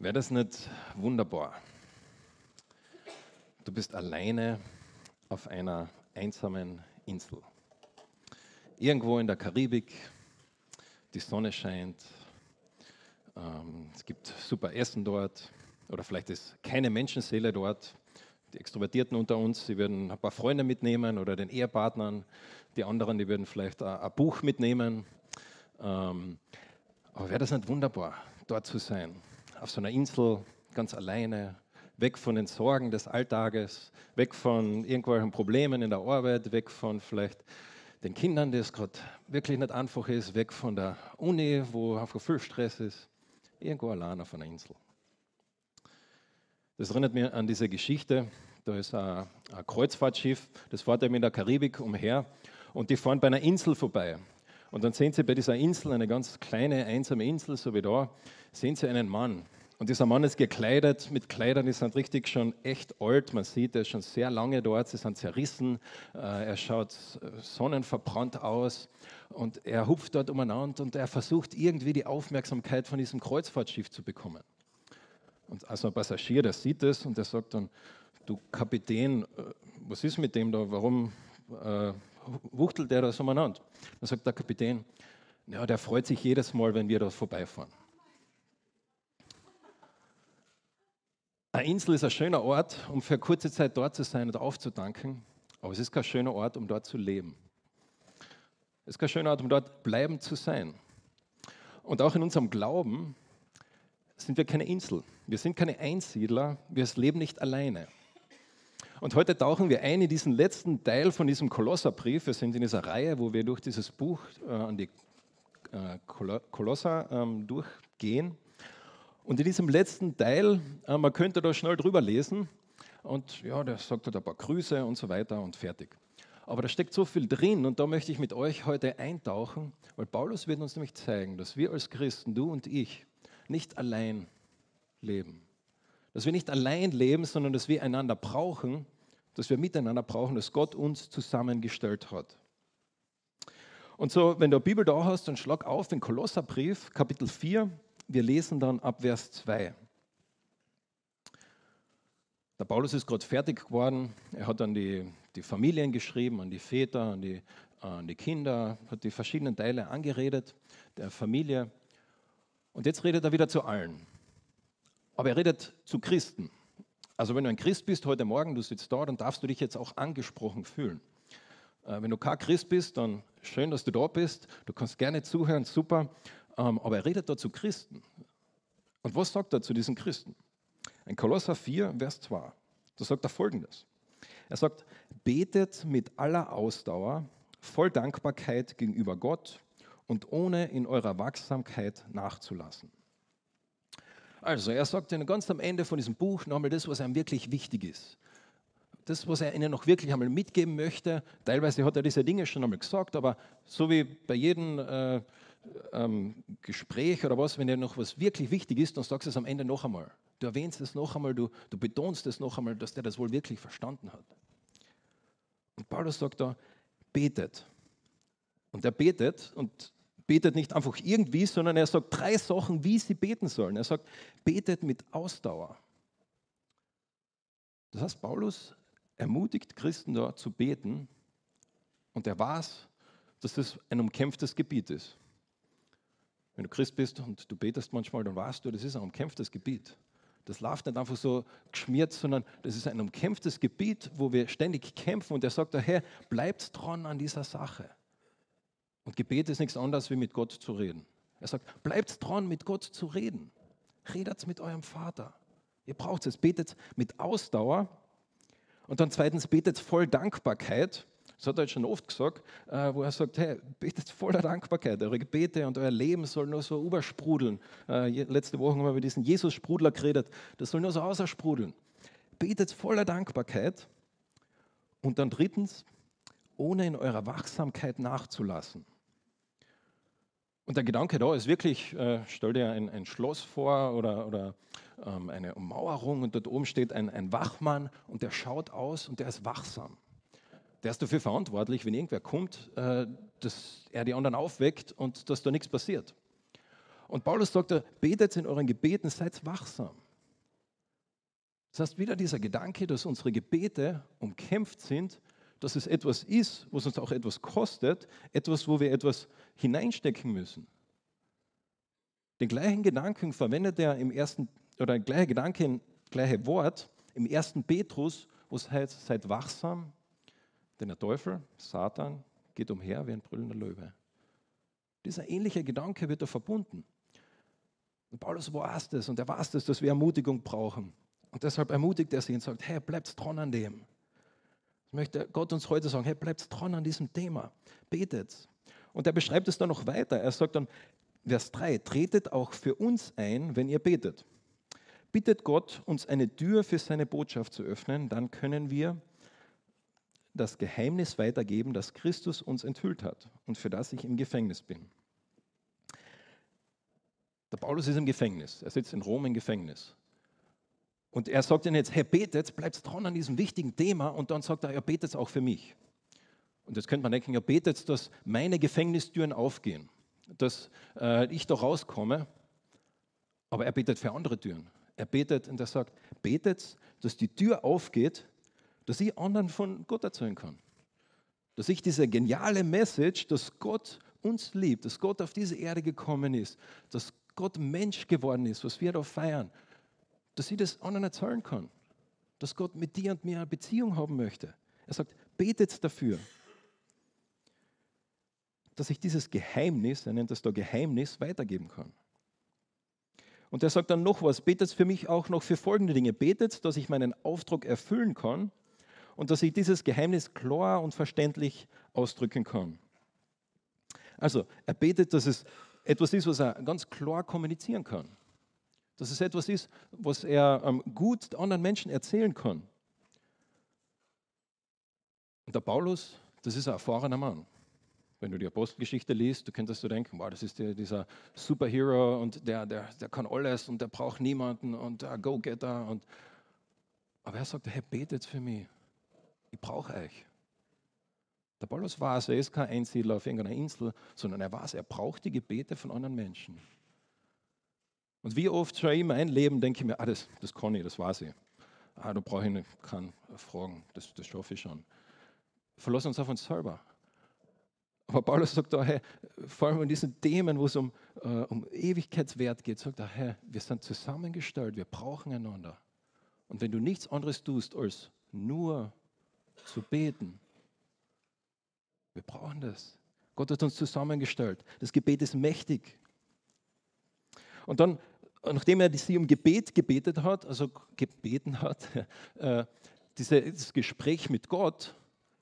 Wäre das nicht wunderbar? Du bist alleine auf einer einsamen Insel. Irgendwo in der Karibik, die Sonne scheint, ähm, es gibt super Essen dort oder vielleicht ist keine Menschenseele dort. Die Extrovertierten unter uns, sie würden ein paar Freunde mitnehmen oder den Ehepartnern. Die anderen, die würden vielleicht ein Buch mitnehmen. Ähm, aber wäre das nicht wunderbar, dort zu sein? Auf so einer Insel, ganz alleine, weg von den Sorgen des Alltages, weg von irgendwelchen Problemen in der Arbeit, weg von vielleicht den Kindern, die es gerade wirklich nicht einfach ist, weg von der Uni, wo einfach viel Stress ist, irgendwo allein auf einer Insel. Das erinnert mich an diese Geschichte. Da ist ein, ein Kreuzfahrtschiff, das fährt eben in der Karibik umher und die fahren bei einer Insel vorbei. Und dann sehen Sie bei dieser Insel, eine ganz kleine, einsame Insel, so wie da, sehen Sie einen Mann. Und dieser Mann ist gekleidet mit Kleidern, die sind richtig schon echt alt. Man sieht, er ist schon sehr lange dort, sie sind zerrissen. Äh, er schaut sonnenverbrannt aus und er hupft dort umeinander und er versucht irgendwie die Aufmerksamkeit von diesem Kreuzfahrtschiff zu bekommen. Und also ein Passagier, der sieht das und der sagt dann, du Kapitän, äh, was ist mit dem da, warum äh, wuchtelt der da so umeinander? Dann sagt der Kapitän, ja, der freut sich jedes Mal, wenn wir da vorbeifahren. Eine Insel ist ein schöner Ort, um für kurze Zeit dort zu sein und aufzudanken, aber es ist kein schöner Ort, um dort zu leben. Es ist kein schöner Ort, um dort bleiben zu sein. Und auch in unserem Glauben sind wir keine Insel. Wir sind keine Einsiedler. Wir leben nicht alleine. Und heute tauchen wir ein in diesen letzten Teil von diesem Kolosserbrief. Wir sind in dieser Reihe, wo wir durch dieses Buch äh, an die äh, Kolosser ähm, durchgehen. Und in diesem letzten Teil, äh, man könnte da schnell drüber lesen und ja, der sagt halt ein paar Grüße und so weiter und fertig. Aber da steckt so viel drin und da möchte ich mit euch heute eintauchen, weil Paulus wird uns nämlich zeigen, dass wir als Christen, du und ich, nicht allein leben. Dass wir nicht allein leben, sondern dass wir einander brauchen, dass wir miteinander brauchen, dass Gott uns zusammengestellt hat. Und so, wenn du eine Bibel da hast, dann schlag auf den Kolosserbrief, Kapitel 4. Wir lesen dann ab Vers 2. Der Paulus ist gerade fertig geworden. Er hat an die, die Familien geschrieben, an die Väter, an die, an die Kinder, hat die verschiedenen Teile angeredet der Familie. Und jetzt redet er wieder zu allen. Aber er redet zu Christen. Also wenn du ein Christ bist heute Morgen, du sitzt da, dann darfst du dich jetzt auch angesprochen fühlen. Äh, wenn du kein Christ bist, dann schön, dass du da bist. Du kannst gerne zuhören, super. Ähm, aber er redet da zu Christen. Und was sagt er zu diesen Christen? In Kolosser 4, Vers 2, da sagt er folgendes. Er sagt, betet mit aller Ausdauer, voll Dankbarkeit gegenüber Gott und ohne in eurer Wachsamkeit nachzulassen. Also, er sagt Ihnen ganz am Ende von diesem Buch nochmal das, was einem wirklich wichtig ist. Das, was er Ihnen noch wirklich einmal mitgeben möchte. Teilweise hat er diese Dinge schon einmal gesagt, aber so wie bei jedem äh, ähm, Gespräch oder was, wenn dir noch was wirklich wichtig ist, dann sagst du es am Ende noch einmal. Du erwähnst es noch einmal, du, du betonst es noch einmal, dass der das wohl wirklich verstanden hat. Und Paulus sagt da, betet. Und er betet und betet nicht einfach irgendwie, sondern er sagt drei Sachen, wie sie beten sollen. Er sagt, betet mit Ausdauer. Das heißt, Paulus ermutigt Christen da zu beten und er weiß, dass das ein umkämpftes Gebiet ist. Wenn du Christ bist und du betest manchmal, dann weißt du, das ist ein umkämpftes Gebiet. Das läuft nicht einfach so geschmiert, sondern das ist ein umkämpftes Gebiet, wo wir ständig kämpfen. Und er sagt daher, bleibt dran an dieser Sache. Und Gebet ist nichts anderes, wie mit Gott zu reden. Er sagt, bleibt dran, mit Gott zu reden. Redet mit eurem Vater. Ihr braucht es. Betet mit Ausdauer. Und dann zweitens, betet voll Dankbarkeit. Das hat er jetzt schon oft gesagt, äh, wo er sagt, hey, betet voller Dankbarkeit. Eure Gebete und euer Leben soll nur so übersprudeln. Äh, letzte Woche haben wir über diesen Jesus-Sprudler geredet. Das soll nur so außersprudeln. Betet voller Dankbarkeit. Und dann drittens, ohne in eurer Wachsamkeit nachzulassen. Und der Gedanke da ist wirklich, äh, stell dir ein, ein, Schloss vor oder, oder ähm, eine Ummauerung und dort oben steht ein, ein Wachmann und der schaut aus und der ist wachsam. Der ist dafür verantwortlich, wenn irgendwer kommt, äh, dass er die anderen aufweckt und dass da nichts passiert. Und Paulus sagt, betet in euren Gebeten, seid wachsam. Das heißt, wieder dieser Gedanke, dass unsere Gebete umkämpft sind, dass es etwas ist, was uns auch etwas kostet, etwas, wo wir etwas hineinstecken müssen. Den gleichen Gedanken verwendet er im ersten, oder der gleiche Gedanke, gleiche Wort im ersten Petrus, wo es heißt, seid wachsam, denn der Teufel, Satan, geht umher wie ein brüllender Löwe. Dieser ähnliche Gedanke wird da verbunden. Und Paulus weiß das und er weiß das, dass wir Ermutigung brauchen. Und deshalb ermutigt er sie und sagt, hey, bleibt dran an dem. Ich möchte Gott uns heute sagen, hey, bleibt dran an diesem Thema. Betet. Und er beschreibt es dann noch weiter. Er sagt dann, Vers 3, tretet auch für uns ein, wenn ihr betet. Bittet Gott, uns eine Tür für seine Botschaft zu öffnen, dann können wir das Geheimnis weitergeben, das Christus uns enthüllt hat und für das ich im Gefängnis bin. Der Paulus ist im Gefängnis. Er sitzt in Rom im Gefängnis. Und er sagt ihnen jetzt, hey, betet, bleibt dran an diesem wichtigen Thema. Und dann sagt er, ja, betet auch für mich. Und jetzt könnte man denken, ja, betet, dass meine Gefängnistüren aufgehen, dass äh, ich da rauskomme. Aber er betet für andere Türen. Er betet und er sagt, betet, dass die Tür aufgeht, dass ich anderen von Gott erzählen kann. Dass ich diese geniale Message, dass Gott uns liebt, dass Gott auf diese Erde gekommen ist, dass Gott Mensch geworden ist, was wir da feiern, dass ich das anderen erzählen kann. Dass Gott mit dir und mir eine Beziehung haben möchte. Er sagt, betet dafür, dass ich dieses Geheimnis, er nennt das da Geheimnis, weitergeben kann. Und er sagt dann noch was, betet für mich auch noch für folgende Dinge. Betet, dass ich meinen Auftrag erfüllen kann und dass ich dieses Geheimnis klar und verständlich ausdrücken kann. Also, er betet, dass es etwas ist, was er ganz klar kommunizieren kann. Dass es etwas ist, was er ähm, gut anderen Menschen erzählen kann. Und der Paulus, das ist ein erfahrener Mann. Wenn du die Apostelgeschichte liest, du könntest du denken, wow, das ist der, dieser Superhero und der, der, der kann alles und der braucht niemanden und der Go-Getter. Und aber er sagt, hey, betet für mich. Ich brauche euch. Der Paulus weiß, er ist kein Einsiedler auf irgendeiner Insel, sondern er weiß, er braucht die Gebete von anderen Menschen. Und wie oft schon in meinem Leben denke ich mir, ah, das, das kann ich, das weiß ich. Ah, da brauche ich keine Fragen, das, das schaffe ich schon. Verlass uns auf uns selber. Aber Paulus sagt da, hey, vor allem in diesen Themen, wo es um, äh, um Ewigkeitswert geht, sagt er, hey, wir sind zusammengestellt, wir brauchen einander. Und wenn du nichts anderes tust, als nur zu beten, wir brauchen das. Gott hat uns zusammengestellt. Das Gebet ist mächtig. Und dann, nachdem er sie um Gebet gebetet hat, also gebeten hat, äh, dieses Gespräch mit Gott,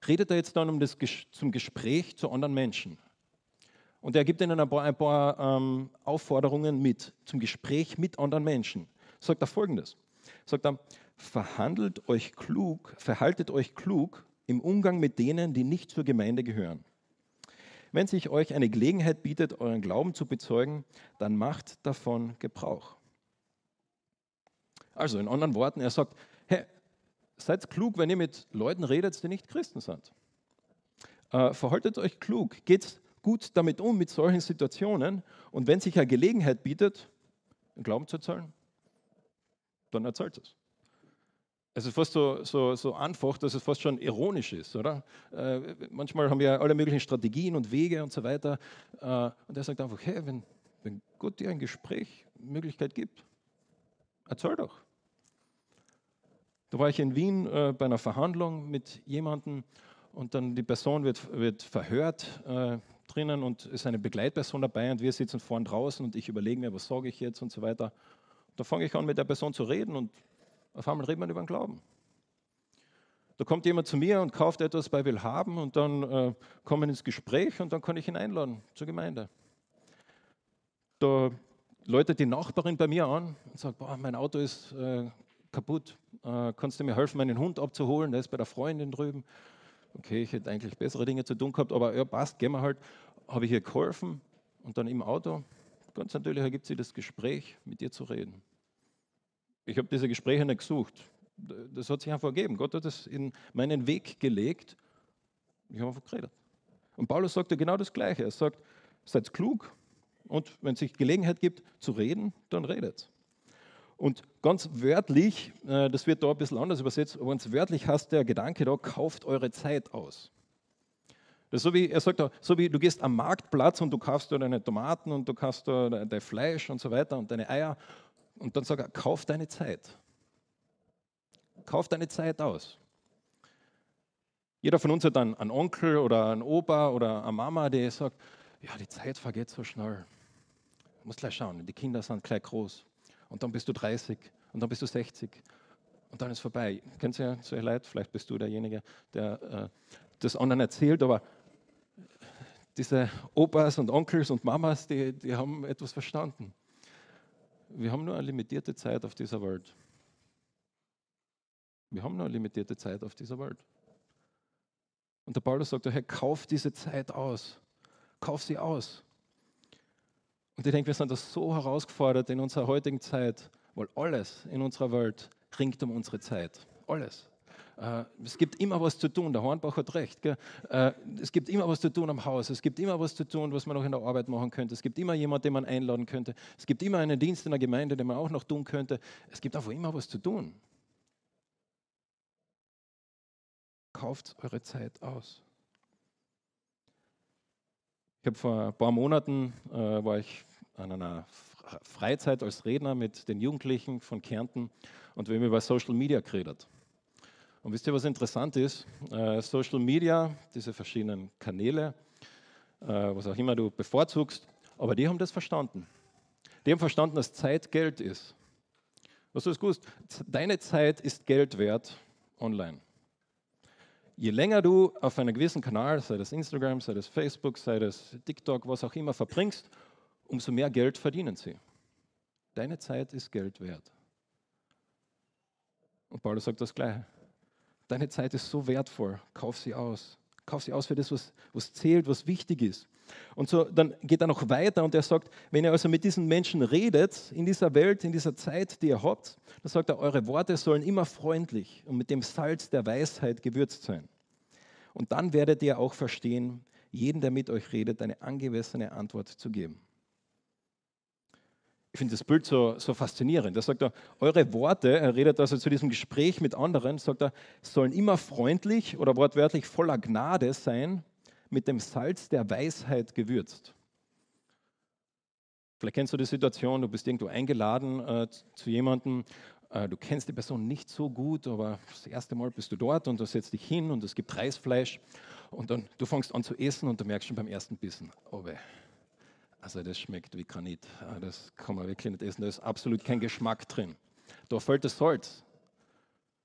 redet er jetzt dann um das, zum Gespräch zu anderen Menschen. Und er gibt ihnen ein paar, ein paar ähm, Aufforderungen mit zum Gespräch mit anderen Menschen. Sagt er folgendes: Sagt er, verhandelt euch klug, verhaltet euch klug im Umgang mit denen, die nicht zur Gemeinde gehören. Wenn sich euch eine Gelegenheit bietet, euren Glauben zu bezeugen, dann macht davon Gebrauch. Also in anderen Worten, er sagt, hey, seid klug, wenn ihr mit Leuten redet, die nicht Christen sind. Äh, verhaltet euch klug, geht gut damit um, mit solchen Situationen. Und wenn sich eine Gelegenheit bietet, Glauben zu erzählen, dann erzählt es. Es ist fast so, so, so einfach, dass es fast schon ironisch ist, oder? Äh, manchmal haben wir alle möglichen Strategien und Wege und so weiter. Äh, und er sagt einfach, hey, wenn, wenn Gott dir ein Gespräch, Möglichkeit gibt, erzähl doch. Da war ich in Wien äh, bei einer Verhandlung mit jemandem und dann die Person wird, wird verhört äh, drinnen und ist eine Begleitperson dabei und wir sitzen vorn draußen und ich überlege mir, was sage ich jetzt und so weiter. Da fange ich an, mit der Person zu reden und auf einmal redet man über den Glauben. Da kommt jemand zu mir und kauft etwas bei Willhaben und dann äh, kommen wir ins Gespräch und dann kann ich ihn einladen zur Gemeinde. Da läutet die Nachbarin bei mir an und sagt, boah, mein Auto ist äh, kaputt, äh, kannst du mir helfen, meinen Hund abzuholen, der ist bei der Freundin drüben. Okay, ich hätte eigentlich bessere Dinge zu tun gehabt, aber ja, passt, gehen wir halt. Habe ich ihr geholfen und dann im Auto, ganz natürlich ergibt sich das Gespräch, mit dir zu reden. Ich habe diese Gespräche nicht gesucht. Das hat sich einfach ergeben. Gott hat es in meinen Weg gelegt. Ich habe einfach geredet. Und Paulus sagte genau das Gleiche. Er sagt, seid klug und wenn es sich Gelegenheit gibt zu reden, dann redet. Und ganz wörtlich, äh, das wird da ein bisschen anders übersetzt, aber ganz wörtlich heißt der Gedanke da, kauft eure Zeit aus. Das so wie, er sagt da, so wie du gehst am Marktplatz und du kaufst da deine Tomaten und du kaufst da dein Fleisch und so weiter und deine Eier und dann sagt er, kauf deine Zeit. Kauf deine Zeit aus. Jeder von uns hat einen, einen Onkel oder einen Opa oder eine Mama, die sagt, ja, die Zeit vergeht so schnell. Du musst gleich schauen, die Kinder sind gleich groß. Und dann bist du 30 und dann bist du 60 und dann ist vorbei. Kennst du ja solche Leute? Vielleicht bist du derjenige, der äh, das anderen erzählt, aber diese Opas und Onkels und Mamas, die, die haben etwas verstanden. Wir haben nur eine limitierte Zeit auf dieser Welt. Wir haben nur eine limitierte Zeit auf dieser Welt. Und der Paulus sagt, hey, kauf diese Zeit aus. Kauf sie aus. Und ich denke, wir sind das so herausgefordert in unserer heutigen Zeit, weil alles in unserer Welt ringt um unsere Zeit. Alles. Äh, es gibt immer was zu tun, der Hornbach hat recht. Gell? Äh, es gibt immer was zu tun am Haus, es gibt immer was zu tun, was man noch in der Arbeit machen könnte. Es gibt immer jemanden, den man einladen könnte. Es gibt immer einen Dienst in der Gemeinde, den man auch noch tun könnte. Es gibt einfach immer was zu tun. Kauft eure Zeit aus. Ich habe vor ein paar Monaten äh, war ich an einer Freizeit als Redner mit den Jugendlichen von Kärnten und wir haben über Social Media geredet. Und wisst ihr, was interessant ist? Äh, Social Media, diese verschiedenen Kanäle, äh, was auch immer du bevorzugst, aber die haben das verstanden. Die haben verstanden, dass Zeit Geld ist. Was du es gewusst? Deine Zeit ist Geld wert online. Je länger du auf einem gewissen Kanal, sei das Instagram, sei das Facebook, sei das TikTok, was auch immer, verbringst, umso mehr Geld verdienen sie. Deine Zeit ist Geld wert. Und Paulus sagt das Gleiche. Deine Zeit ist so wertvoll. Kauf sie aus. Kauf sie aus für das, was, was zählt, was wichtig ist. Und so, dann geht er noch weiter und er sagt, wenn ihr also mit diesen Menschen redet, in dieser Welt, in dieser Zeit, die ihr habt, dann sagt er, eure Worte sollen immer freundlich und mit dem Salz der Weisheit gewürzt sein. Und dann werdet ihr auch verstehen, jeden, der mit euch redet, eine angemessene Antwort zu geben. Ich finde das Bild so, so faszinierend. Da sagt er, eure Worte, er redet also zu diesem Gespräch mit anderen, sagt er, sollen immer freundlich oder wortwörtlich voller Gnade sein, mit dem Salz der Weisheit gewürzt. Vielleicht kennst du die Situation, du bist irgendwo eingeladen äh, zu jemandem, äh, du kennst die Person nicht so gut, aber das erste Mal bist du dort und du setzt dich hin und es gibt Reisfleisch und dann du fängst an zu essen und du merkst schon beim ersten Bissen, oh weh also das schmeckt wie Granit. Ah, das kann man wirklich nicht essen. Da ist absolut kein Geschmack drin. Da fällt das Salz.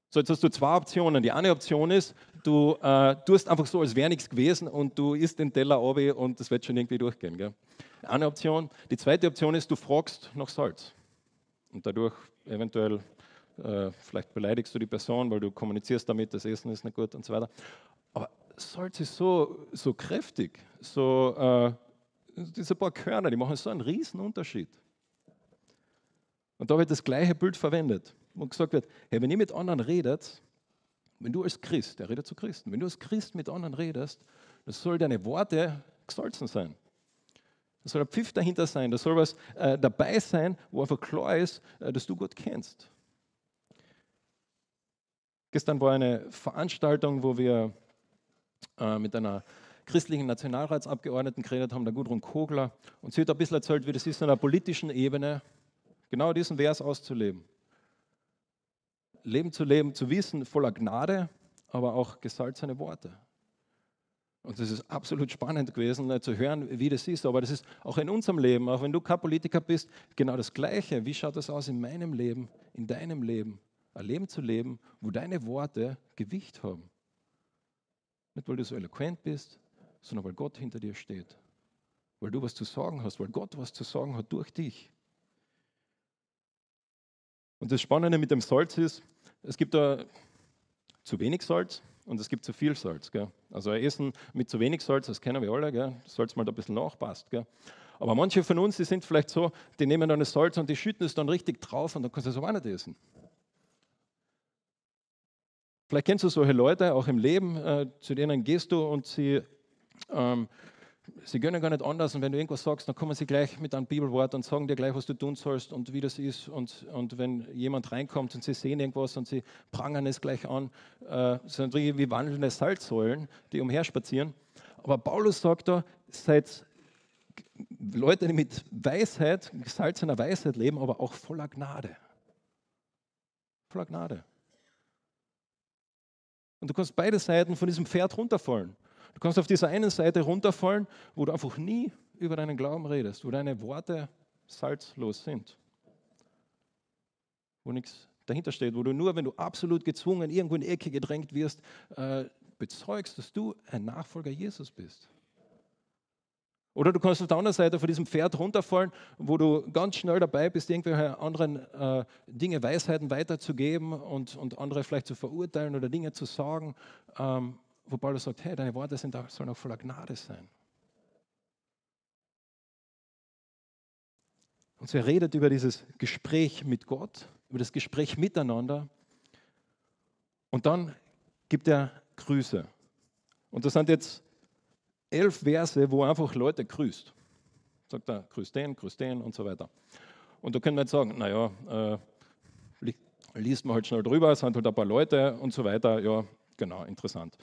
So, jetzt hast du zwei Optionen. Die eine Option ist, du äh, tust einfach so, als wäre nichts gewesen und du isst den Teller ab und das wird schon irgendwie durchgehen. Gell? Eine Option. Die zweite Option ist, du fragst nach Salz. Und dadurch eventuell, äh, vielleicht beleidigst du die Person, weil du kommunizierst damit, das Essen ist nicht gut und so weiter. Aber Salz ist so, so kräftig, so äh, diese paar Körner, die machen so einen riesen Unterschied. Und da wird das gleiche Bild verwendet, wo gesagt wird, hey, wenn ihr mit anderen redet, wenn du als Christ, der redet zu Christen, wenn du als Christ mit anderen redest, dann soll deine Worte gesalzen sein. Da soll ein Pfiff dahinter sein, da soll was äh, dabei sein, wo einfach klar ist, äh, dass du Gott kennst. Gestern war eine Veranstaltung, wo wir äh, mit einer christlichen Nationalratsabgeordneten geredet haben, der Gudrun Kogler. Und sie hat ein bisschen erzählt, wie das ist, auf einer politischen Ebene genau diesen Vers auszuleben. Leben zu leben, zu wissen, voller Gnade, aber auch gesalzene Worte. Und das ist absolut spannend gewesen, äh, zu hören, wie das ist. Aber das ist auch in unserem Leben, auch wenn du kein Politiker bist, genau das Gleiche. Wie schaut das aus in meinem Leben, in deinem Leben? Ein Leben zu leben, wo deine Worte Gewicht haben. Nicht, weil du so eloquent bist, sondern weil Gott hinter dir steht. Weil du was zu sagen hast, weil Gott was zu sagen hat durch dich. Und das Spannende mit dem Salz ist, es gibt da zu wenig Salz und es gibt zu viel Salz. Gell? Also ein Essen mit zu wenig Salz, das kennen wir alle, gell? Salz mal da ein bisschen nachpasst. Gell? Aber manche von uns, die sind vielleicht so, die nehmen dann das Salz und die schütten es dann richtig drauf und dann kannst du es auch nicht essen. Vielleicht kennst du solche Leute auch im Leben, äh, zu denen gehst du und sie ähm, sie können gar nicht anders. Und wenn du irgendwas sagst, dann kommen sie gleich mit einem Bibelwort und sagen dir gleich, was du tun sollst und wie das ist. Und, und wenn jemand reinkommt und sie sehen irgendwas und sie prangern es gleich an, äh, sind wie wandelnde Salzsäulen, die umherspazieren. Aber Paulus sagt da, seid Leute, die mit Weisheit, gesalzener Weisheit leben, aber auch voller Gnade. Voller Gnade. Und du kannst beide Seiten von diesem Pferd runterfallen. Du kannst auf dieser einen Seite runterfallen, wo du einfach nie über deinen Glauben redest, wo deine Worte salzlos sind. Wo nichts dahinter steht, wo du nur, wenn du absolut gezwungen irgendwo in die Ecke gedrängt wirst, äh, bezeugst, dass du ein Nachfolger Jesus bist. Oder du kannst auf der anderen Seite von diesem Pferd runterfallen, wo du ganz schnell dabei bist, irgendwelche anderen äh, Dinge, Weisheiten weiterzugeben und, und andere vielleicht zu verurteilen oder Dinge zu sagen, ähm, wo Paulus sagt, hey, deine Worte sind, sollen auch voller Gnade sein. Und so er redet über dieses Gespräch mit Gott, über das Gespräch miteinander. Und dann gibt er Grüße. Und das sind jetzt elf Verse, wo er einfach Leute grüßt. Sagt er, grüß den, grüß den und so weiter. Und da können wir jetzt sagen, naja, äh, liest man halt schnell drüber, es sind halt ein paar Leute und so weiter. Ja, genau, interessant.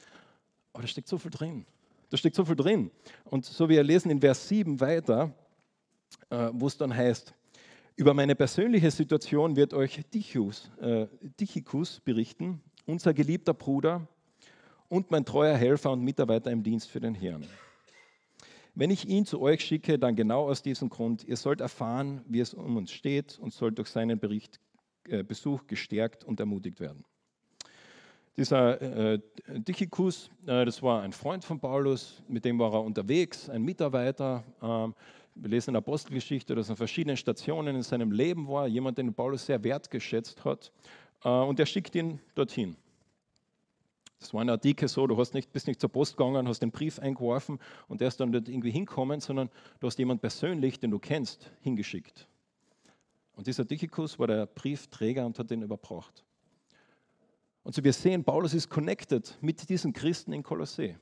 Aber da steckt so viel drin. Da steckt so viel drin. Und so wie wir lesen in Vers 7 weiter, äh, wo es dann heißt, über meine persönliche Situation wird euch Tychus, äh, Tychicus berichten, unser geliebter Bruder und mein treuer Helfer und Mitarbeiter im Dienst für den Herrn. Wenn ich ihn zu euch schicke, dann genau aus diesem Grund. Ihr sollt erfahren, wie es um uns steht und sollt durch seinen Bericht, äh, Besuch gestärkt und ermutigt werden. Dieser äh, Tychicus, äh, das war ein Freund von Paulus, mit dem war er unterwegs, ein Mitarbeiter. Ähm, wir lesen in der Apostelgeschichte, dass er an verschiedenen Stationen in seinem Leben war, jemand, den Paulus sehr wertgeschätzt hat. Äh, und er schickt ihn dorthin. Das war in der Dike so, du hast nicht, bist nicht zur Post gegangen, hast den Brief eingeworfen und der ist dann nicht irgendwie hinkommen, sondern du hast jemanden persönlich, den du kennst, hingeschickt. Und dieser Tychicus war der Briefträger und hat den überbracht. Und so wir sehen, Paulus ist connected mit diesen Christen in Kolossee.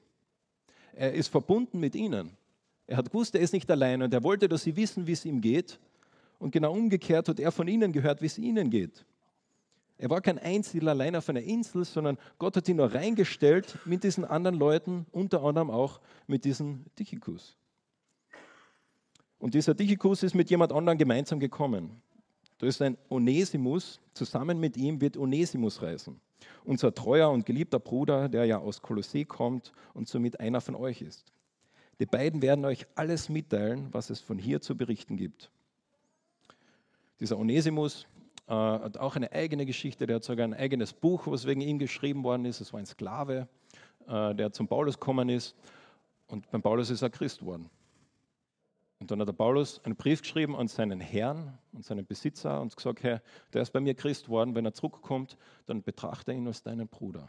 Er ist verbunden mit ihnen. Er hat gewusst, er ist nicht allein und er wollte, dass sie wissen, wie es ihm geht. Und genau umgekehrt hat er von ihnen gehört, wie es ihnen geht. Er war kein Einzelner allein auf einer Insel, sondern Gott hat ihn nur reingestellt mit diesen anderen Leuten, unter anderem auch mit diesem Tychicus. Und dieser Tychicus ist mit jemand anderem gemeinsam gekommen. Da ist ein Onesimus, zusammen mit ihm wird Onesimus reisen unser treuer und geliebter Bruder, der ja aus Kolossee kommt und somit einer von euch ist. Die beiden werden euch alles mitteilen, was es von hier zu berichten gibt. Dieser Onesimus äh, hat auch eine eigene Geschichte, der hat sogar ein eigenes Buch, was wegen ihm geschrieben worden ist. Es war ein Sklave, äh, der zum Paulus gekommen ist und beim Paulus ist er Christ worden. Und dann hat der Paulus einen Brief geschrieben an seinen Herrn und seinen Besitzer und gesagt, Herr, der ist bei mir Christ worden, wenn er zurückkommt, dann betrachte ihn als deinen Bruder.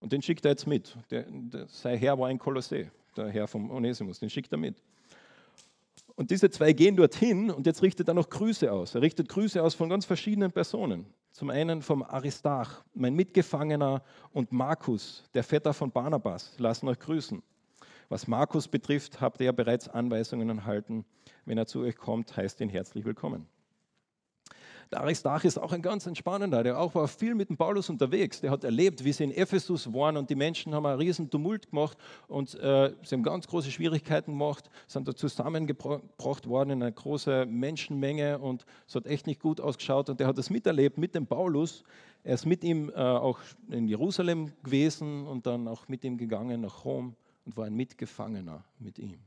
Und den schickt er jetzt mit. Der, der, sein Herr war ein Kolossee, der Herr vom Onesimus, den schickt er mit. Und diese zwei gehen dorthin und jetzt richtet er noch Grüße aus. Er richtet Grüße aus von ganz verschiedenen Personen. Zum einen vom Aristarch, mein Mitgefangener, und Markus, der Vetter von Barnabas, lassen euch grüßen. Was Markus betrifft, habt ihr bereits Anweisungen erhalten. Wenn er zu euch kommt, heißt ihn herzlich willkommen. Der Aristarch ist auch ein ganz entspannender, der auch war viel mit dem Paulus unterwegs. Der hat erlebt, wie sie in Ephesus waren und die Menschen haben einen riesen Tumult gemacht und äh, sie haben ganz große Schwierigkeiten gemacht, sind da zusammengebracht worden in eine große Menschenmenge und es hat echt nicht gut ausgeschaut und der hat das miterlebt mit dem Paulus. Er ist mit ihm äh, auch in Jerusalem gewesen und dann auch mit ihm gegangen nach Rom und war ein Mitgefangener mit ihm.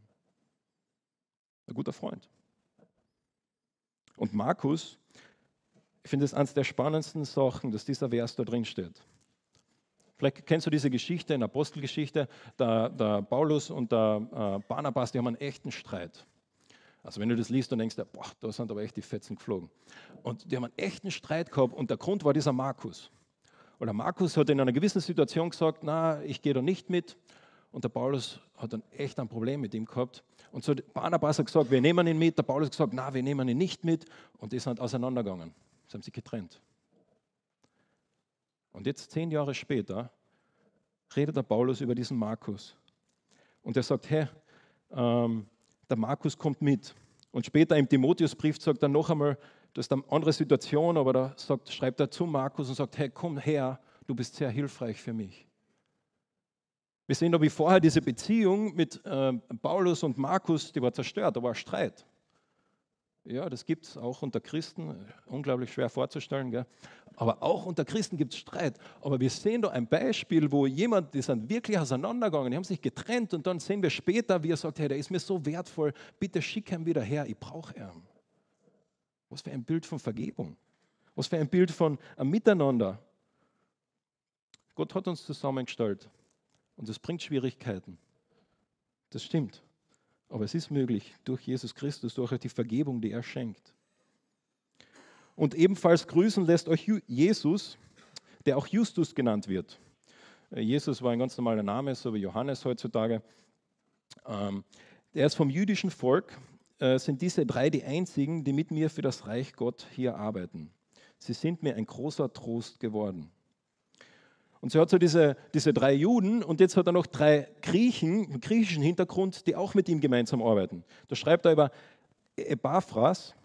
Ein guter Freund. Und Markus, ich finde es eines der spannendsten Sachen, dass dieser Vers da drin steht. Vielleicht kennst du diese Geschichte in der Apostelgeschichte, der, der Paulus und der äh, Barnabas, die haben einen echten Streit. Also wenn du das liest, dann denkst du, boah, da sind aber echt die Fetzen geflogen. Und die haben einen echten Streit gehabt und der Grund war dieser Markus. Weil der Markus hat in einer gewissen Situation gesagt, na, ich gehe da nicht mit. Und der Paulus hat dann echt ein Problem mit ihm gehabt. Und so Barnabas hat gesagt, wir nehmen ihn mit. Der Paulus hat gesagt, na, wir nehmen ihn nicht mit. Und die sind auseinandergegangen. Sie haben sich getrennt. Und jetzt, zehn Jahre später, redet der Paulus über diesen Markus. Und er sagt, hey, ähm, der Markus kommt mit. Und später im Timotheusbrief sagt er noch einmal, das ist eine andere Situation, aber da sagt, schreibt er zu Markus und sagt, hey, komm her, du bist sehr hilfreich für mich. Wir sehen wie vorher diese Beziehung mit äh, Paulus und Markus, die war zerstört, da war Streit. Ja, das gibt es auch unter Christen, unglaublich schwer vorzustellen. Gell? Aber auch unter Christen gibt es Streit. Aber wir sehen da ein Beispiel, wo jemand, die sind wirklich auseinandergegangen, die haben sich getrennt und dann sehen wir später, wie er sagt, hey, der ist mir so wertvoll, bitte schick ihn wieder her, ich brauche ihn. Was für ein Bild von Vergebung. Was für ein Bild von einem Miteinander. Gott hat uns zusammengestellt und das bringt Schwierigkeiten. Das stimmt. Aber es ist möglich durch Jesus Christus, durch die Vergebung, die er schenkt. Und ebenfalls grüßen lässt euch Jesus, der auch Justus genannt wird. Äh, Jesus war ein ganz normaler Name, so wie Johannes heutzutage. Ähm, er ist vom jüdischen Volk, äh, sind diese drei die einzigen, die mit mir für das Reich Gott hier arbeiten. Sie sind mir ein großer Trost geworden. Und so hat so diese, diese drei Juden und jetzt hat er noch drei Griechen mit griechischen Hintergrund, die auch mit ihm gemeinsam arbeiten. Da schreibt er über Epaphras,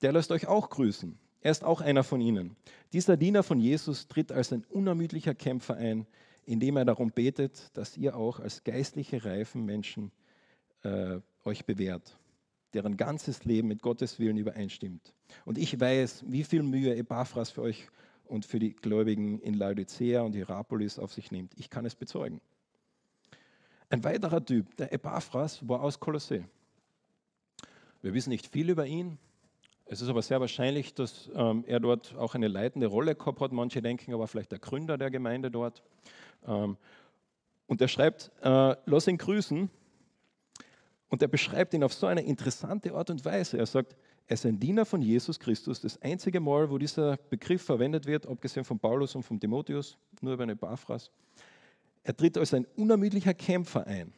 der lässt euch auch grüßen. Er ist auch einer von ihnen. Dieser Diener von Jesus tritt als ein unermüdlicher Kämpfer ein, indem er darum betet, dass ihr auch als geistliche reifen Menschen äh, euch bewährt, deren ganzes Leben mit Gottes Willen übereinstimmt. Und ich weiß, wie viel Mühe Epaphras für euch und für die Gläubigen in Laodicea und Hierapolis auf sich nimmt. Ich kann es bezeugen. Ein weiterer Typ, der Epaphras, war aus Kolossä. Wir wissen nicht viel über ihn. Es ist aber sehr wahrscheinlich, dass ähm, er dort auch eine leitende Rolle gehabt hat. Manche denken aber vielleicht der Gründer der Gemeinde dort. Ähm, und er schreibt, äh, lass ihn grüßen. Und er beschreibt ihn auf so eine interessante Art und Weise. Er sagt, er ist ein Diener von Jesus Christus. Das einzige Mal, wo dieser Begriff verwendet wird, abgesehen von Paulus und von Timotheus, nur über eine Epaphras. Er tritt als ein unermüdlicher Kämpfer ein.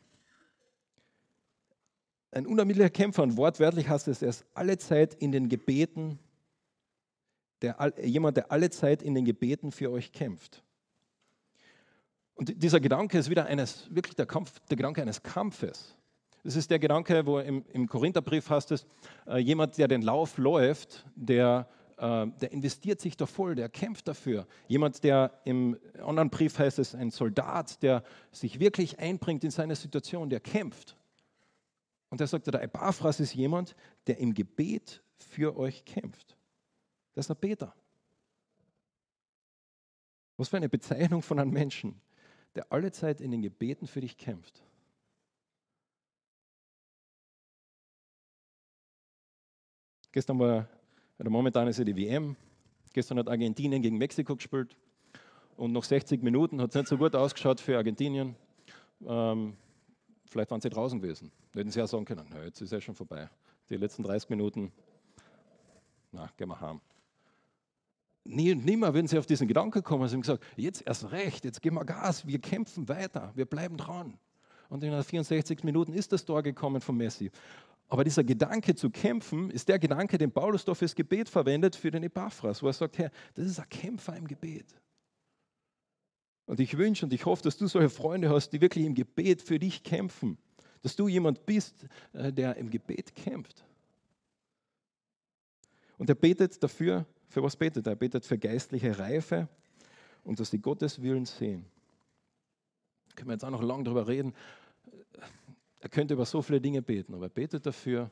Ein unermüdlicher Kämpfer, und wortwörtlich heißt es, er ist alle Zeit in den Gebeten, der, jemand, der alle Zeit in den Gebeten für euch kämpft. Und dieser Gedanke ist wieder eines, wirklich der, Kampf, der Gedanke eines Kampfes. Das ist der Gedanke, wo im, im Korintherbrief heißt es, äh, jemand, der den Lauf läuft, der, äh, der investiert sich da voll, der kämpft dafür. Jemand, der im anderen Brief heißt es, ein Soldat, der sich wirklich einbringt in seine Situation, der kämpft. Und er sagt, der Epaphras ist jemand, der im Gebet für euch kämpft. Das ist der Peter. Was für eine Bezeichnung von einem Menschen, der alle Zeit in den Gebeten für dich kämpft. Gestern war, oder momentan ist ja die WM. Gestern hat Argentinien gegen Mexiko gespielt. Und nach 60 Minuten hat es nicht so gut ausgeschaut für Argentinien. Ähm, vielleicht waren sie draußen gewesen. Hätten sie ja sagen können, na, jetzt ist ja schon vorbei. Die letzten 30 Minuten, na, gehen wir heim. Nie und nimmer würden sie auf diesen Gedanken kommen. Sie haben gesagt, jetzt erst recht, jetzt geben wir Gas, wir kämpfen weiter, wir bleiben dran. Und in den 64 Minuten ist das Tor gekommen von Messi. Aber dieser Gedanke zu kämpfen ist der Gedanke, den Paulus doch fürs Gebet verwendet, für den Epaphras, wo er sagt, Herr, das ist ein Kämpfer im Gebet. Und ich wünsche und ich hoffe, dass du solche Freunde hast, die wirklich im Gebet für dich kämpfen. Dass du jemand bist, äh, der im Gebet kämpft. Und er betet dafür, für was betet er? Er betet für geistliche Reife und dass sie Gottes Willen sehen. Können wir jetzt auch noch lange darüber reden. Er könnte über so viele Dinge beten, aber er betet dafür,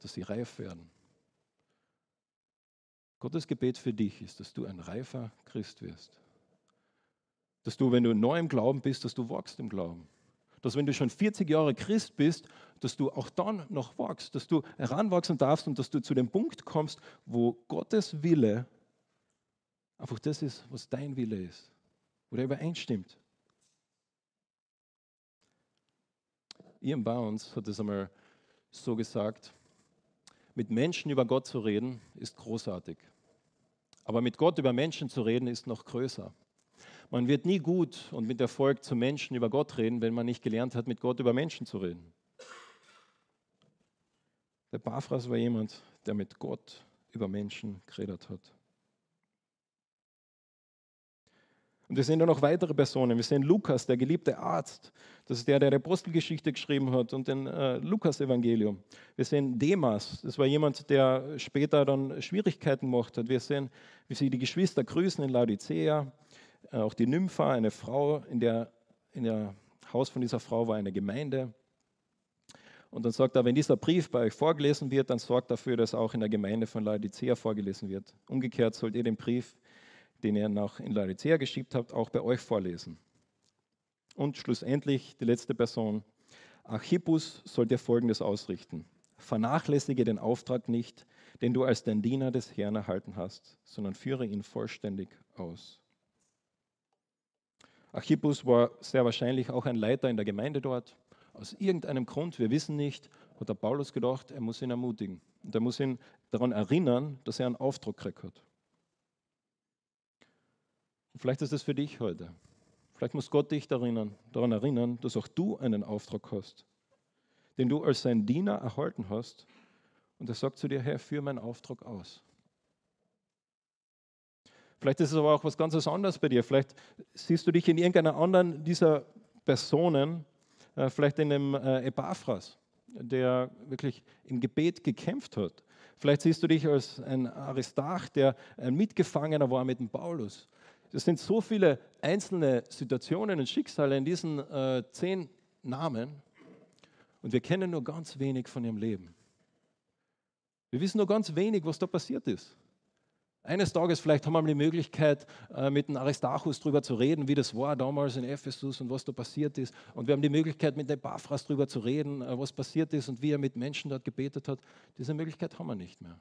dass sie reif werden. Gottes Gebet für dich ist, dass du ein reifer Christ wirst. Dass du, wenn du neu im Glauben bist, dass du wachst im Glauben. Dass wenn du schon 40 Jahre Christ bist, dass du auch dann noch wachst, dass du heranwachsen darfst und dass du zu dem Punkt kommst, wo Gottes Wille einfach das ist, was dein Wille ist, wo der übereinstimmt. Ian Bounds hat es einmal so gesagt, mit Menschen über Gott zu reden ist großartig. Aber mit Gott über Menschen zu reden ist noch größer. Man wird nie gut und mit Erfolg zu Menschen über Gott reden, wenn man nicht gelernt hat, mit Gott über Menschen zu reden. Der Paphras war jemand, der mit Gott über Menschen geredet hat. Und wir sehen da noch weitere Personen. Wir sehen Lukas, der geliebte Arzt. Das ist der, der die Apostelgeschichte geschrieben hat und den äh, Lukas-Evangelium. Wir sehen Demas, das war jemand, der später dann Schwierigkeiten gemacht hat. Wir sehen, wie sie die Geschwister grüßen in Laodicea. Äh, auch die Nympha, eine Frau, in der, in der Haus von dieser Frau war eine Gemeinde. Und dann sagt er, wenn dieser Brief bei euch vorgelesen wird, dann sorgt dafür, dass auch in der Gemeinde von Laodicea vorgelesen wird. Umgekehrt sollt ihr den Brief, den ihr nach in Laodicea geschickt habt, auch bei euch vorlesen. Und schlussendlich die letzte Person. Archippus soll dir Folgendes ausrichten. Vernachlässige den Auftrag nicht, den du als dein Diener des Herrn erhalten hast, sondern führe ihn vollständig aus. Archippus war sehr wahrscheinlich auch ein Leiter in der Gemeinde dort. Aus irgendeinem Grund, wir wissen nicht, hat der Paulus gedacht, er muss ihn ermutigen. Und er muss ihn daran erinnern, dass er einen Auftrag gekriegt hat. Und vielleicht ist das für dich heute. Vielleicht muss Gott dich daran erinnern, dass auch du einen Auftrag hast, den du als sein Diener erhalten hast. Und er sagt zu dir, Herr, führe meinen Auftrag aus. Vielleicht ist es aber auch was ganz anderes bei dir. Vielleicht siehst du dich in irgendeiner anderen dieser Personen, äh, vielleicht in dem äh, Epaphras, der wirklich im Gebet gekämpft hat. Vielleicht siehst du dich als ein Aristarch, der ein Mitgefangener war mit dem Paulus. Es sind so viele einzelne Situationen und Schicksale in diesen äh, zehn Namen und wir kennen nur ganz wenig von ihrem Leben. Wir wissen nur ganz wenig, was da passiert ist. Eines Tages vielleicht haben wir die Möglichkeit, äh, mit dem Aristarchus darüber zu reden, wie das war damals in Ephesus und was da passiert ist. Und wir haben die Möglichkeit, mit Epaphras darüber zu reden, äh, was passiert ist und wie er mit Menschen dort gebetet hat. Diese Möglichkeit haben wir nicht mehr.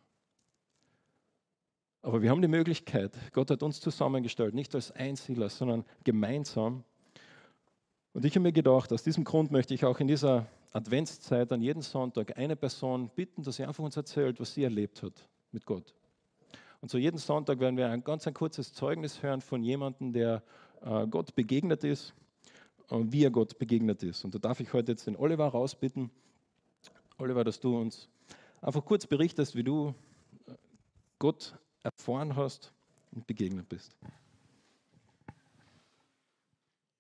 Aber wir haben die Möglichkeit, Gott hat uns zusammengestellt, nicht als Einzelner, sondern gemeinsam. Und ich habe mir gedacht, aus diesem Grund möchte ich auch in dieser Adventszeit an jeden Sonntag eine Person bitten, dass sie einfach uns erzählt, was sie erlebt hat mit Gott. Und so jeden Sonntag werden wir ein ganz ein kurzes Zeugnis hören von jemandem, der äh, Gott begegnet ist und wie er Gott begegnet ist. Und da darf ich heute jetzt den Oliver rausbitten. Oliver, dass du uns einfach kurz berichtest, wie du äh, Gott erfahren hast und begegnet bist.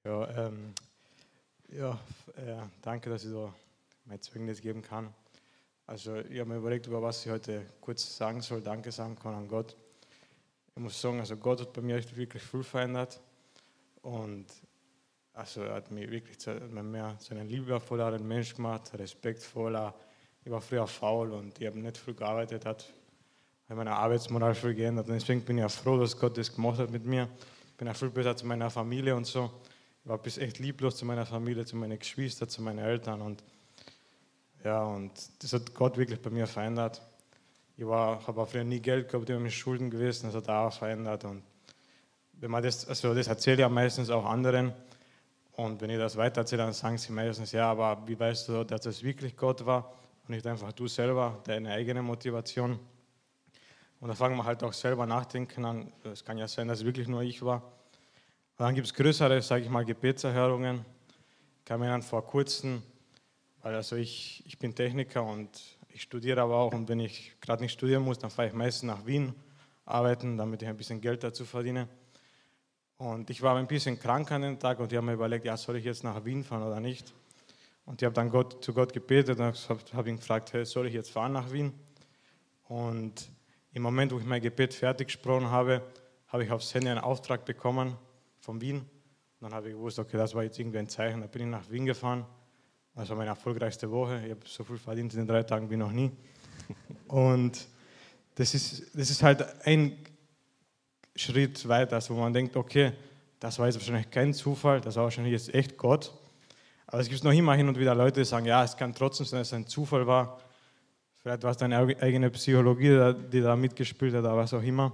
Ja, ähm, ja äh, danke, dass ich so mein Zeugnis geben kann. Also ich habe mir überlegt, über was ich heute kurz sagen soll, Danke sagen kann an Gott. Ich muss sagen, also Gott hat bei mir wirklich viel verändert und also er hat mich wirklich zu, mehr zu einem liebevolleren Mensch gemacht, respektvoller. Ich war früher faul und ich habe nicht viel gearbeitet, hat meine Arbeitsmoral viel geändert und deswegen bin ich auch froh, dass Gott das gemacht hat mit mir. Ich bin auch viel besser zu meiner Familie und so. Ich war bis echt lieblos zu meiner Familie, zu meinen Geschwistern, zu meinen Eltern und ja, und das hat Gott wirklich bei mir verändert. Ich habe auch früher nie Geld gehabt, ich habe mich Schulden gewesen, das hat auch verändert. Und wenn man das, also das erzählt ja meistens auch anderen. Und wenn ich das weitererzähle, dann sagen sie meistens, ja, aber wie weißt du, dass das wirklich Gott war und nicht einfach du selber, deine eigene Motivation. Und da fangen wir halt auch selber nachdenken an. Es kann ja sein, dass es wirklich nur ich war. Und dann gibt es größere, sage ich mal, Gebetserhörungen. Ich kann mir dann vor kurzem weil also ich, ich bin Techniker und ich studiere aber auch und wenn ich gerade nicht studieren muss, dann fahre ich meistens nach Wien arbeiten, damit ich ein bisschen Geld dazu verdiene. Und ich war ein bisschen krank an dem Tag und ich habe mir überlegt, ja, soll ich jetzt nach Wien fahren oder nicht? Und ich habe dann Gott, zu Gott gebetet und habe hab ihn gefragt, hey, soll ich jetzt fahren nach Wien? Und im Moment, wo ich mein Gebet fertig gesprochen habe, habe ich aufs Handy einen Auftrag bekommen von Wien. Und dann habe ich gewusst, okay, das war jetzt irgendwie ein Zeichen. Dann bin ich nach Wien gefahren das war meine erfolgreichste Woche. Ich habe so viel verdient in den drei Tagen wie noch nie. Und das ist, das ist halt ein Schritt weiter, wo man denkt, okay, das war jetzt wahrscheinlich kein Zufall, das war wahrscheinlich jetzt echt Gott. Aber es gibt noch immer hin und wieder Leute, die sagen, ja, es kann trotzdem sein, dass es ein Zufall war. Vielleicht war es deine eigene Psychologie, die da mitgespielt hat, aber was auch immer.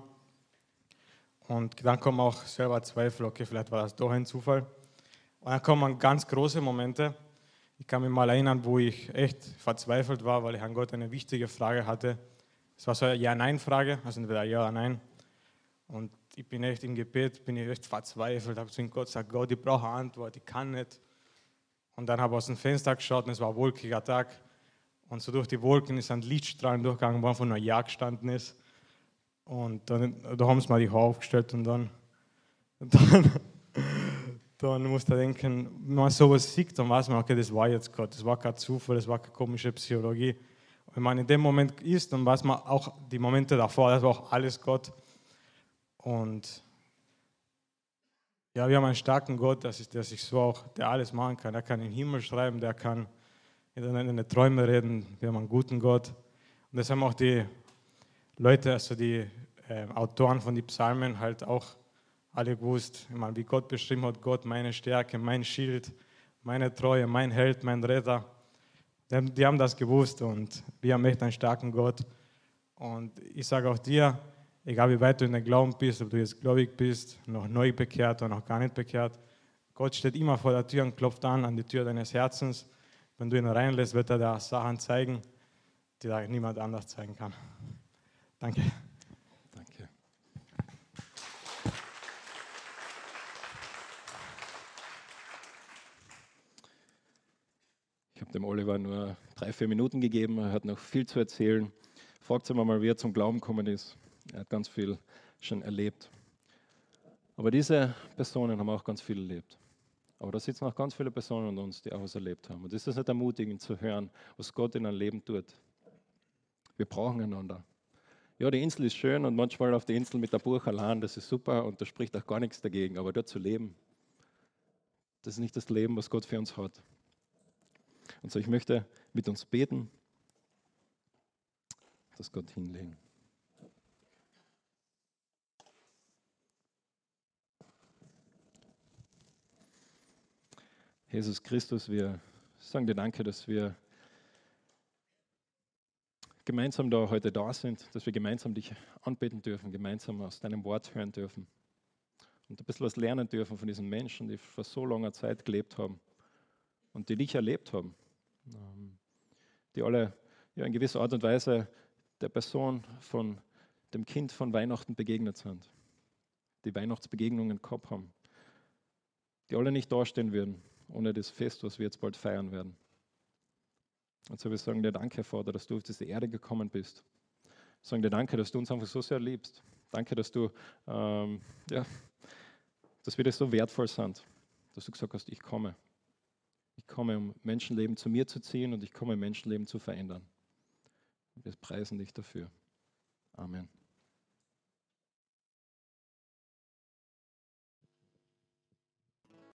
Und dann kommen auch selber Zweifel, okay, vielleicht war das doch ein Zufall. Und dann kommen ganz große Momente, ich kann mich mal erinnern, wo ich echt verzweifelt war, weil ich an Gott eine wichtige Frage hatte. Es war so eine Ja-Nein-Frage, also entweder Ja oder Nein. Und ich bin echt im Gebet, bin ich echt verzweifelt, habe zu Gott gesagt, Gott, ich brauche eine Antwort, ich kann nicht. Und dann habe ich aus dem Fenster geschaut und es war ein wolkiger Tag. Und so durch die Wolken ist ein Lichtstrahlen durchgegangen, wo einfach nur Ja gestanden ist. Und dann da haben sie mal die Haare aufgestellt und dann, dann dann muss man denken, wenn man sowas sieht, dann weiß man, okay, das war jetzt Gott, das war kein Zufall, das war keine komische Psychologie. Und wenn man in dem Moment ist, dann weiß man auch die Momente davor, das war auch alles Gott. Und ja, wir haben einen starken Gott, der sich so auch, der alles machen kann. Der kann den Himmel schreiben, der kann in den Träume reden. Wir haben einen guten Gott. Und das haben auch die Leute, also die äh, Autoren von den Psalmen halt auch alle gewusst. Meine, wie Gott beschrieben hat, Gott meine Stärke, mein Schild, meine Treue, mein Held, mein Retter. Die, die haben das gewusst und wir haben echt einen starken Gott. Und ich sage auch dir, egal wie weit du in den Glauben bist, ob du jetzt gläubig bist, noch neu bekehrt oder noch gar nicht bekehrt, Gott steht immer vor der Tür und klopft an, an die Tür deines Herzens. Wenn du ihn reinlässt, wird er dir Sachen zeigen, die da niemand anders zeigen kann. Danke. Danke. Ich habe dem Oliver nur drei, vier Minuten gegeben. Er hat noch viel zu erzählen. Fragt ihn mal, wie er zum Glauben gekommen ist. Er hat ganz viel schon erlebt. Aber diese Personen haben auch ganz viel erlebt. Aber da sitzen auch ganz viele Personen unter uns, die auch was erlebt haben. Und ist das nicht ermutigend zu hören, was Gott in einem Leben tut? Wir brauchen einander. Ja, die Insel ist schön und manchmal auf der Insel mit der Buch allein, das ist super und da spricht auch gar nichts dagegen. Aber dort zu leben, das ist nicht das Leben, was Gott für uns hat. Und so, ich möchte mit uns beten, dass Gott hinlegen. Jesus Christus, wir sagen dir Danke, dass wir gemeinsam da heute da sind, dass wir gemeinsam dich anbeten dürfen, gemeinsam aus deinem Wort hören dürfen und ein bisschen was lernen dürfen von diesen Menschen, die vor so langer Zeit gelebt haben und die dich erlebt haben, ähm, die alle ja, in gewisser Art und Weise der Person von dem Kind von Weihnachten begegnet sind, die Weihnachtsbegegnungen gehabt haben, die alle nicht dastehen würden ohne das Fest, was wir jetzt bald feiern werden. Und so wir sagen dir Danke, Vater, dass du auf diese Erde gekommen bist. Wir sagen dir Danke, dass du uns einfach so sehr liebst. Danke, dass du, ähm, ja, dass wir dir so wertvoll sind, dass du gesagt hast, ich komme. Ich komme, um Menschenleben zu mir zu ziehen und ich komme, Menschenleben zu verändern. Wir preisen dich dafür. Amen.